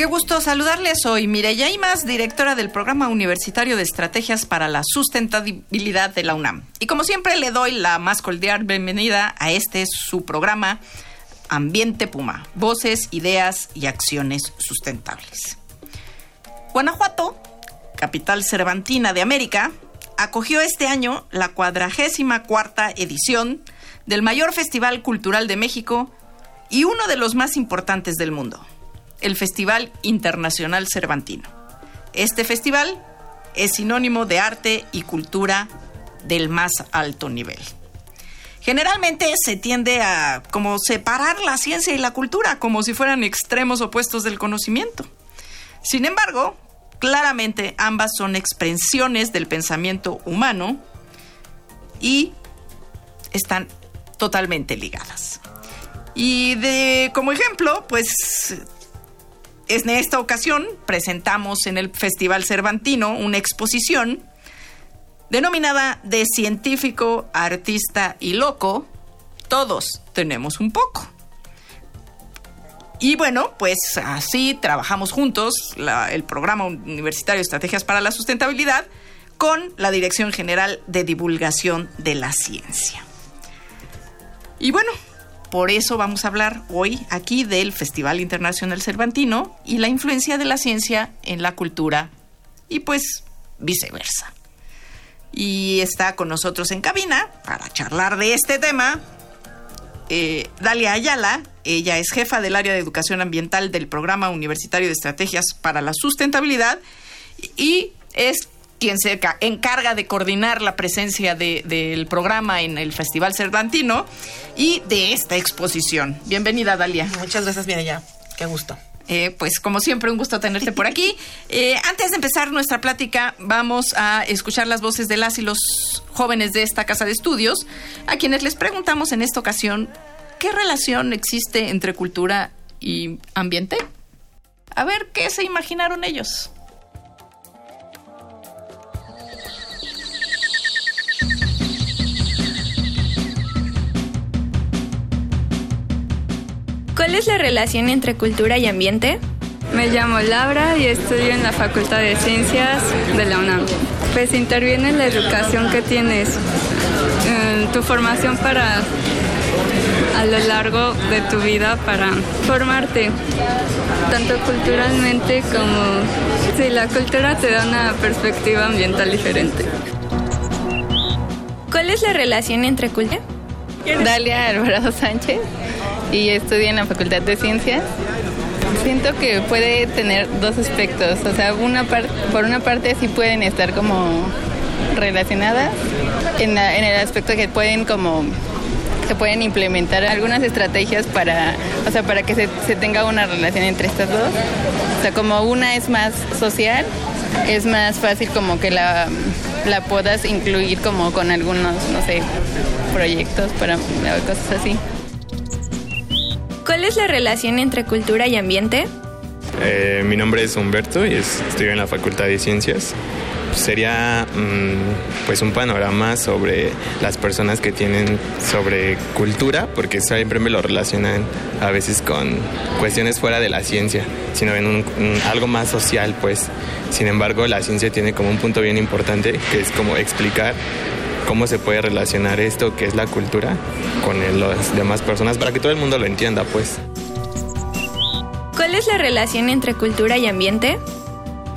Qué gusto saludarles. Soy Mireya Imas, directora del Programa Universitario de Estrategias para la Sustentabilidad de la UNAM. Y como siempre le doy la más cordial bienvenida a este su programa Ambiente Puma, voces, ideas y acciones sustentables. Guanajuato, capital cervantina de América, acogió este año la cuadragésima cuarta edición del mayor festival cultural de México y uno de los más importantes del mundo el Festival Internacional Cervantino. Este festival es sinónimo de arte y cultura del más alto nivel. Generalmente se tiende a como separar la ciencia y la cultura como si fueran extremos opuestos del conocimiento. Sin embargo, claramente ambas son expresiones del pensamiento humano y están totalmente ligadas. Y de como ejemplo, pues en esta ocasión presentamos en el Festival Cervantino una exposición denominada De científico, artista y loco, todos tenemos un poco. Y bueno, pues así trabajamos juntos el programa universitario Estrategias para la Sustentabilidad con la Dirección General de Divulgación de la Ciencia. Y bueno, por eso vamos a hablar hoy aquí del Festival Internacional Cervantino y la influencia de la ciencia en la cultura y pues viceversa. Y está con nosotros en cabina para charlar de este tema eh, Dalia Ayala. Ella es jefa del área de educación ambiental del Programa Universitario de Estrategias para la Sustentabilidad y es quien se encarga de coordinar la presencia del programa en el Festival Cervantino y de esta exposición. Bienvenida, Dalia. Muchas gracias, ya. Qué gusto. Eh, pues como siempre, un gusto tenerte por aquí. Eh, antes de empezar nuestra plática, vamos a escuchar las voces de las y los jóvenes de esta casa de estudios, a quienes les preguntamos en esta ocasión qué relación existe entre cultura y ambiente. A ver qué se imaginaron ellos. ¿Cuál es la relación entre cultura y ambiente? Me llamo Laura y estudio en la Facultad de Ciencias de la UNAM. Pues interviene en la educación que tienes, en tu formación para a lo largo de tu vida para formarte, tanto culturalmente como... Sí, la cultura te da una perspectiva ambiental diferente. ¿Cuál es la relación entre cultura? Dalia Alvarado Sánchez y estudio en la Facultad de Ciencias. Siento que puede tener dos aspectos, o sea, una por una parte sí pueden estar como relacionadas en, el aspecto que pueden como se pueden implementar algunas estrategias para, o sea, para que se, se, tenga una relación entre estas dos. O sea, como una es más social, es más fácil como que la, la puedas incluir como con algunos, no sé, proyectos para cosas así. ¿Cuál es la relación entre cultura y ambiente? Eh, mi nombre es Humberto y estudio en la Facultad de Ciencias. Sería mm, pues un panorama sobre las personas que tienen sobre cultura, porque siempre me lo relacionan a veces con cuestiones fuera de la ciencia, sino en algo más social, pues. Sin embargo, la ciencia tiene como un punto bien importante, que es como explicar cómo se puede relacionar esto que es la cultura con las demás personas para que todo el mundo lo entienda, pues. ¿Cuál es la relación entre cultura y ambiente?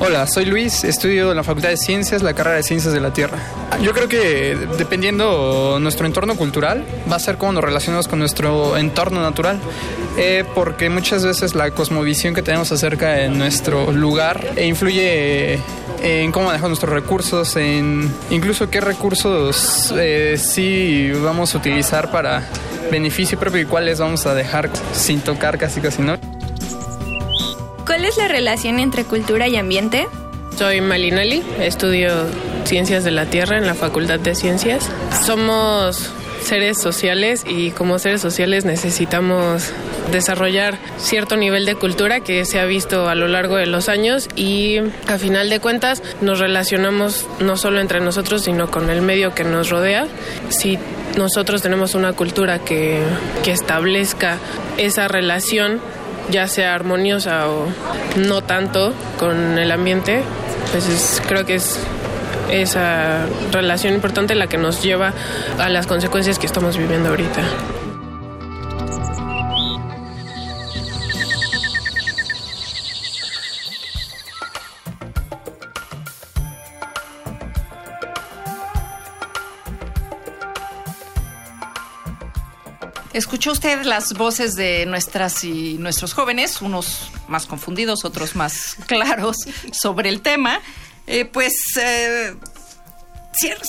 Hola, soy Luis, estudio en la Facultad de Ciencias, la carrera de Ciencias de la Tierra. Yo creo que dependiendo nuestro entorno cultural, va a ser cómo nos relacionamos con nuestro entorno natural, eh, porque muchas veces la cosmovisión que tenemos acerca de nuestro lugar influye en cómo manejar nuestros recursos, en incluso qué recursos eh, sí vamos a utilizar para beneficio propio y cuáles vamos a dejar sin tocar casi casi, ¿no? ¿Cuál es la relación entre cultura y ambiente? Soy Malinali, estudio Ciencias de la Tierra en la Facultad de Ciencias. Somos seres sociales y como seres sociales necesitamos desarrollar cierto nivel de cultura que se ha visto a lo largo de los años y a final de cuentas nos relacionamos no solo entre nosotros sino con el medio que nos rodea. Si nosotros tenemos una cultura que, que establezca esa relación ya sea armoniosa o no tanto con el ambiente, pues creo que es esa relación importante la que nos lleva a las consecuencias que estamos viviendo ahorita. Escuchó usted las voces de nuestras y nuestros jóvenes, unos más confundidos, otros más claros sobre el tema. Eh, pues eh,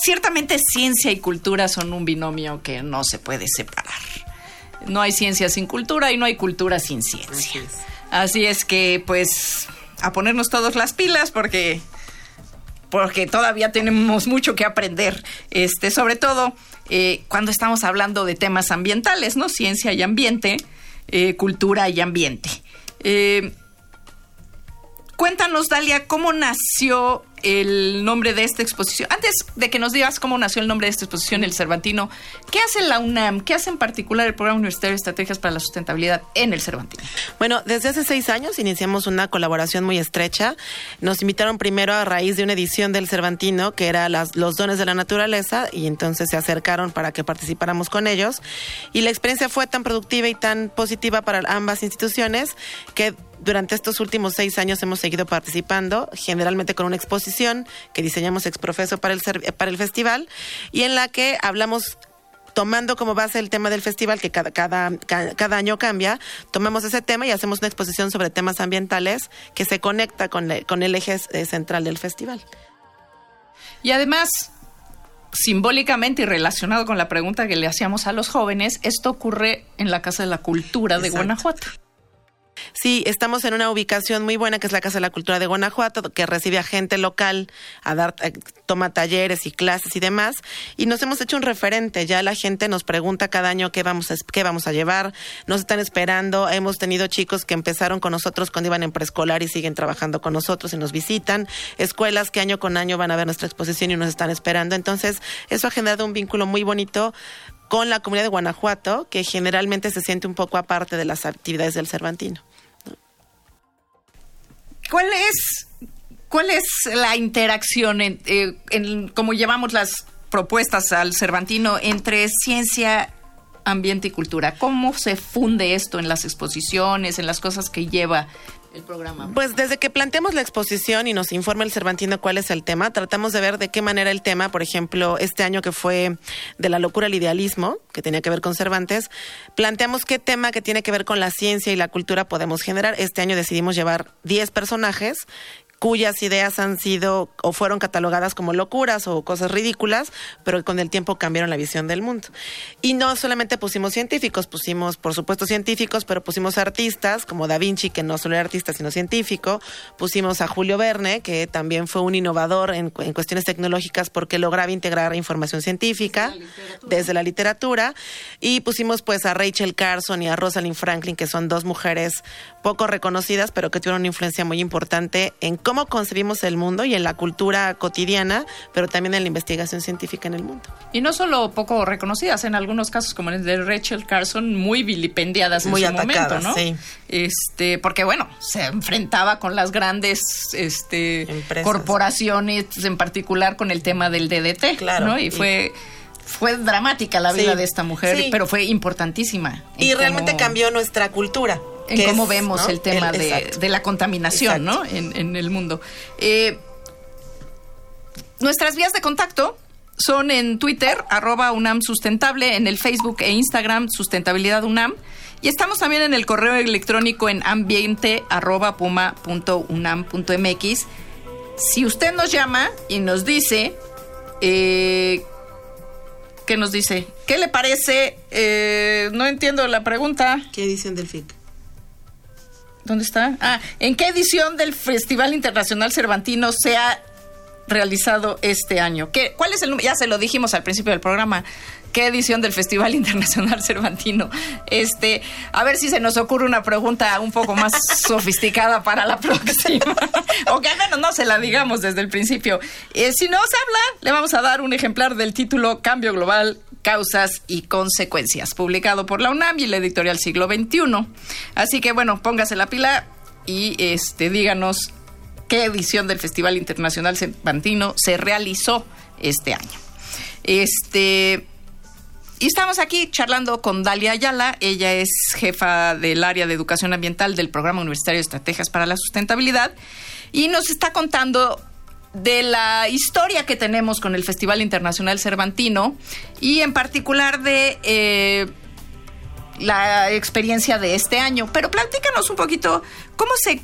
ciertamente ciencia y cultura son un binomio que no se puede separar. No hay ciencia sin cultura y no hay cultura sin ciencia. Así es que, pues, a ponernos todos las pilas porque porque todavía tenemos mucho que aprender, este, sobre todo eh, cuando estamos hablando de temas ambientales, ¿no? Ciencia y ambiente, cultura y ambiente. cuéntanos, Dalia, cómo nació el nombre de esta exposición. Antes de que nos digas cómo nació el nombre de esta exposición, el Cervantino, ¿qué hace la UNAM? ¿Qué hace en particular el Programa Universitario de Estrategias para la Sustentabilidad en el Cervantino? Bueno, desde hace seis años iniciamos una colaboración muy estrecha. Nos invitaron primero a raíz de una edición del Cervantino, que era las, los dones de la naturaleza, y entonces se acercaron para que participáramos con ellos. Y la experiencia fue tan productiva y tan positiva para ambas instituciones que durante estos últimos seis años hemos seguido participando, generalmente con una exposición que diseñamos exprofeso para el, para el festival y en la que hablamos tomando como base el tema del festival, que cada, cada, cada año cambia, tomamos ese tema y hacemos una exposición sobre temas ambientales que se conecta con, con el eje eh, central del festival. Y además, simbólicamente y relacionado con la pregunta que le hacíamos a los jóvenes, esto ocurre en la Casa de la Cultura de Guanajuato. Sí, estamos en una ubicación muy buena que es la Casa de la Cultura de Guanajuato, que recibe a gente local a dar, eh, toma talleres y clases y demás. Y nos hemos hecho un referente. Ya la gente nos pregunta cada año qué vamos a, qué vamos a llevar. Nos están esperando. Hemos tenido chicos que empezaron con nosotros cuando iban en preescolar y siguen trabajando con nosotros y nos visitan. Escuelas que año con año van a ver nuestra exposición y nos están esperando. Entonces, eso ha generado un vínculo muy bonito con la comunidad de Guanajuato, que generalmente se siente un poco aparte de las actividades del Cervantino. ¿Cuál es, cuál es la interacción en, eh, en cómo llevamos las propuestas al Cervantino entre ciencia, ambiente y cultura? ¿Cómo se funde esto en las exposiciones, en las cosas que lleva el programa? Pues desde que planteamos la exposición y nos informa el Cervantino cuál es el tema, tratamos de ver de qué manera el tema, por ejemplo, este año que fue de la locura al idealismo, que tenía que ver con Cervantes, planteamos qué tema que tiene que ver con la ciencia y la cultura podemos generar. Este año decidimos llevar 10 personajes cuyas ideas han sido o fueron catalogadas como locuras o cosas ridículas, pero con el tiempo cambiaron la visión del mundo. Y no solamente pusimos científicos, pusimos, por supuesto, científicos, pero pusimos artistas como Da Vinci, que no solo era artista, sino científico, pusimos a Julio Verne, que también fue un innovador en, cuestiones tecnológicas porque lograba integrar información científica desde la literatura, y pusimos pues a Rachel Carson y a Rosalind Franklin, que son dos mujeres poco reconocidas, pero que tuvieron una influencia muy importante en cómo cómo concebimos el mundo y en la cultura cotidiana, pero también en la investigación científica en el mundo. Y no solo poco reconocidas, en algunos casos, como el de Rachel Carson, muy vilipendiadas muy en su momento, ¿no? Sí. Este, porque bueno, se enfrentaba con las grandes este, corporaciones, en particular con el tema del DDT, claro, ¿no? Y, fue fue dramática la vida de esta mujer, pero fue importantísima. Y realmente cambió nuestra cultura en cómo vemos el tema de, la contaminación ¿no? en, el mundo. Eh, nuestras vías de contacto son en Twitter, arroba UNAM Sustentable, en el Facebook e Instagram Sustentabilidad UNAM. Y estamos también en el correo electrónico en ambiente arroba puma punto unam punto mx. Si usted nos llama y nos dice, eh, ¿qué nos dice? ¿Qué le parece? Eh, no entiendo la pregunta. ¿Qué edición del FIC? ¿Dónde está? Ah, ¿en qué edición del Festival Internacional Cervantino se ha realizado este año? ¿Qué, ¿Cuál es el número? Ya se lo dijimos al principio del programa. ¿Qué edición del Festival Internacional Cervantino? Este, a ver si se nos ocurre una pregunta un poco más sofisticada para la próxima. o que al menos no se la digamos desde el principio. Eh, si nos habla, le vamos a dar un ejemplar del título Cambio Global Causas y Consecuencias, publicado por la UNAM y la editorial Siglo XXI. Así que bueno, póngase la pila y este díganos qué edición del Festival Internacional Cervantino se realizó este año. Este y estamos aquí charlando con Dalia Ayala. Ella es jefa del área de educación ambiental del Programa Universitario de Estrategias para la Sustentabilidad y nos está contando de la historia que tenemos con el Festival Internacional Cervantino y en particular de eh, la experiencia de este año. Pero platícanos un poquito cómo se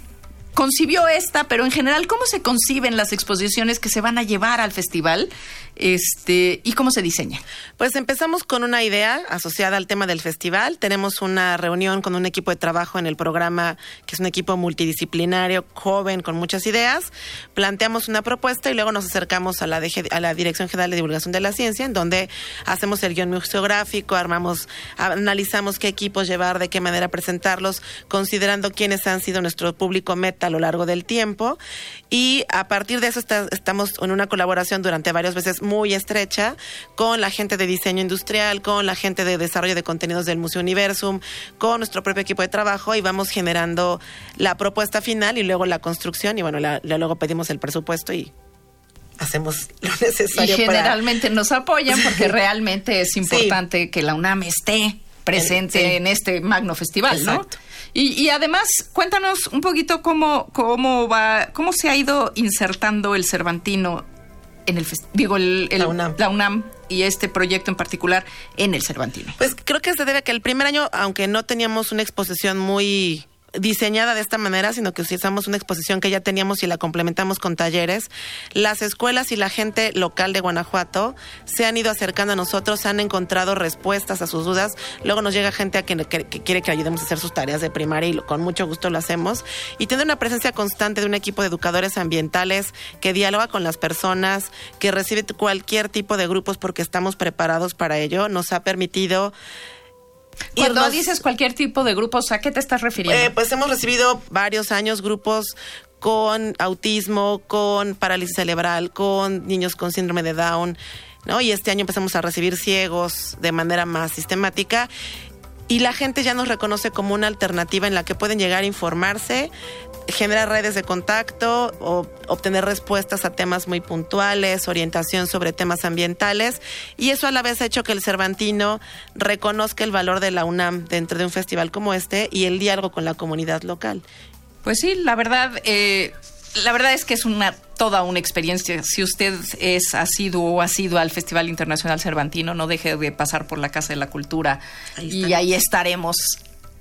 concibió esta, pero en general, ¿cómo se conciben las exposiciones que se van a llevar al festival? Este, ¿Y cómo se diseña? Pues empezamos con una idea asociada al tema del festival. Tenemos una reunión con un equipo de trabajo en el programa, que es un equipo multidisciplinario, joven, con muchas ideas. Planteamos una propuesta y luego nos acercamos a la, a la Dirección General de Divulgación de la Ciencia, en donde hacemos el guion museográfico, armamos, analizamos qué equipos llevar, de qué manera presentarlos, considerando quiénes han sido nuestro público meta a lo largo del tiempo. Y a partir de eso estamos en una colaboración durante varios meses muy estrecha con la gente de diseño industrial, con la gente de desarrollo de contenidos del Museo Universum, con nuestro propio equipo de trabajo y vamos generando la propuesta final y luego la construcción y bueno, luego pedimos el presupuesto y hacemos lo necesario. Y generalmente nos apoyan porque realmente es importante que la UNAM esté presente en este magno festival, ¿no? Y, además, cuéntanos un poquito cómo, cómo va, cómo se ha ido insertando el Cervantino en el digo el, la, UNAM. y este proyecto en particular en el Cervantino. Pues creo que se debe a que el primer año, aunque no teníamos una exposición muy diseñada de esta manera, sino que usamos una exposición que ya teníamos y la complementamos con talleres. Las escuelas y la gente local de Guanajuato se han ido acercando a nosotros, han encontrado respuestas a sus dudas. Luego nos llega gente a que, quiere que ayudemos a hacer sus tareas de primaria y con mucho gusto lo hacemos. Y tener una presencia constante de un equipo de educadores ambientales que dialoga con las personas, que recibe cualquier tipo de grupos porque estamos preparados para ello, nos ha permitido cuando dices cualquier tipo de grupos, ¿a qué te estás refiriendo? Eh, pues hemos recibido varios años grupos con autismo, con parálisis cerebral, con niños con síndrome de Down, ¿no? Y este año empezamos a recibir ciegos de manera más sistemática y la gente ya nos reconoce como una alternativa en la que pueden llegar a informarse, generar redes de contacto o obtener respuestas a temas muy puntuales, orientación sobre temas ambientales y eso a la vez ha hecho que el Cervantino reconozca el valor de la UNAM dentro de un festival como este y el diálogo con la comunidad local. Pues sí, la verdad, eh, la verdad es que es una toda una experiencia. Si usted es asiduo o ha sido al Festival Internacional Cervantino, no deje de pasar por la Casa de la Cultura y ahí estaremos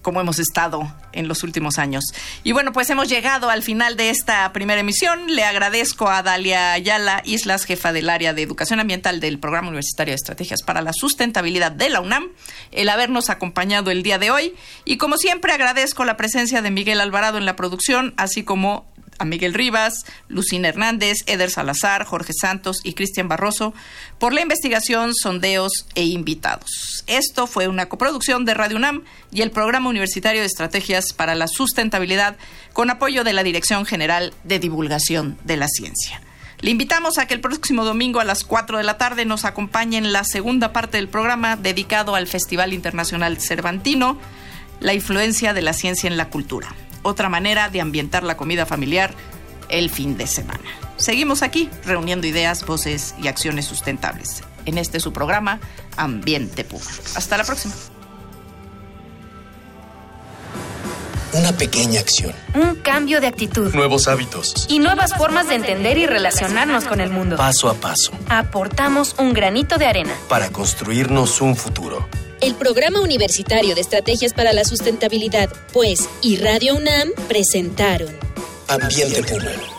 como hemos estado en los últimos años. Y bueno, pues hemos llegado al final de esta primera emisión. Le agradezco a Dalia Ayala Islas, jefa del área de educación ambiental del Programa Universitario de Estrategias para la Sustentabilidad de la UNAM, el habernos acompañado el día de hoy. Y como siempre, agradezco la presencia de Miguel Alvarado en la producción, así como a Miguel Rivas, Lucina Hernández, Eder Salazar, Jorge Santos y Cristian Barroso por la investigación, sondeos e invitados. Esto fue una coproducción de Radio UNAM y el Programa Universitario de Estrategias para la Sustentabilidad con apoyo de la Dirección General de Divulgación de la Ciencia. Le invitamos a que el próximo domingo a las 4 de la tarde nos acompañe en la segunda parte del programa dedicado al Festival Internacional Cervantino, la influencia de la ciencia en la cultura otra manera de ambientar la comida familiar el fin de semana. Seguimos aquí reuniendo ideas, voces y acciones sustentables. En este su programa, Ambiente Puro. Hasta la próxima. Una pequeña acción. Un cambio de actitud. Nuevos hábitos. Y nuevas formas de entender y relacionarnos con el mundo. Paso a paso. Aportamos un granito de arena. Para construirnos un futuro. El Programa Universitario de Estrategias para la Sustentabilidad, pues, y Radio UNAM presentaron. Ambiente Puro